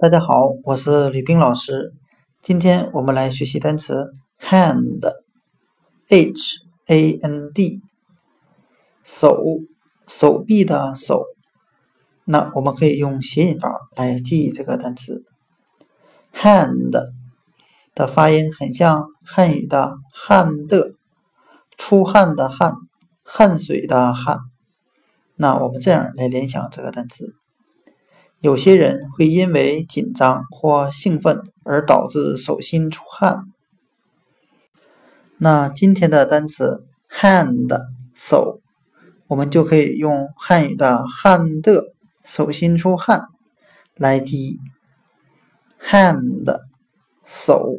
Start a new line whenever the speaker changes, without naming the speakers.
大家好，我是吕冰老师。今天我们来学习单词 hand，h a n d，手，手臂的手。那我们可以用谐音法来记忆这个单词 hand 的发音很像汉语的汗的，出汗的汗，汗水的汗。那我们这样来联想这个单词。有些人会因为紧张或兴奋而导致手心出汗。那今天的单词 hand 手，我们就可以用汉语的汗的手心出汗来记 hand 手。